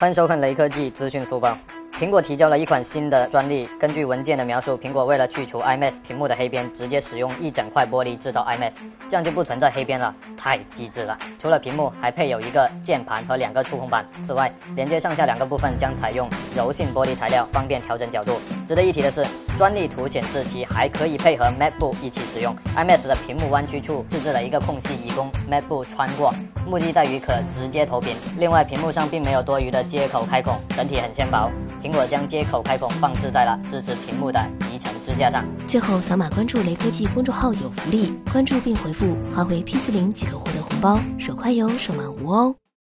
欢迎收看雷科技资讯速报。苹果提交了一款新的专利。根据文件的描述，苹果为了去除 iMac 屏幕的黑边，直接使用一整块玻璃制造 iMac，这样就不存在黑边了，太机智了。除了屏幕，还配有一个键盘和两个触控板。此外，连接上下两个部分将采用柔性玻璃材料，方便调整角度。值得一提的是，专利图显示其还可以配合 MacBook 一起使用。iMac 的屏幕弯曲处自制了一个空隙，以供 MacBook 穿过。目的在于可直接投屏。另外，屏幕上并没有多余的接口开孔，整体很纤薄。苹果将接口开孔放置在了支持屏幕的集成支架上。最后，扫码关注雷科技公众号有福利，关注并回复“华为 P 四零”即可获得红包，手快有，手慢无哦。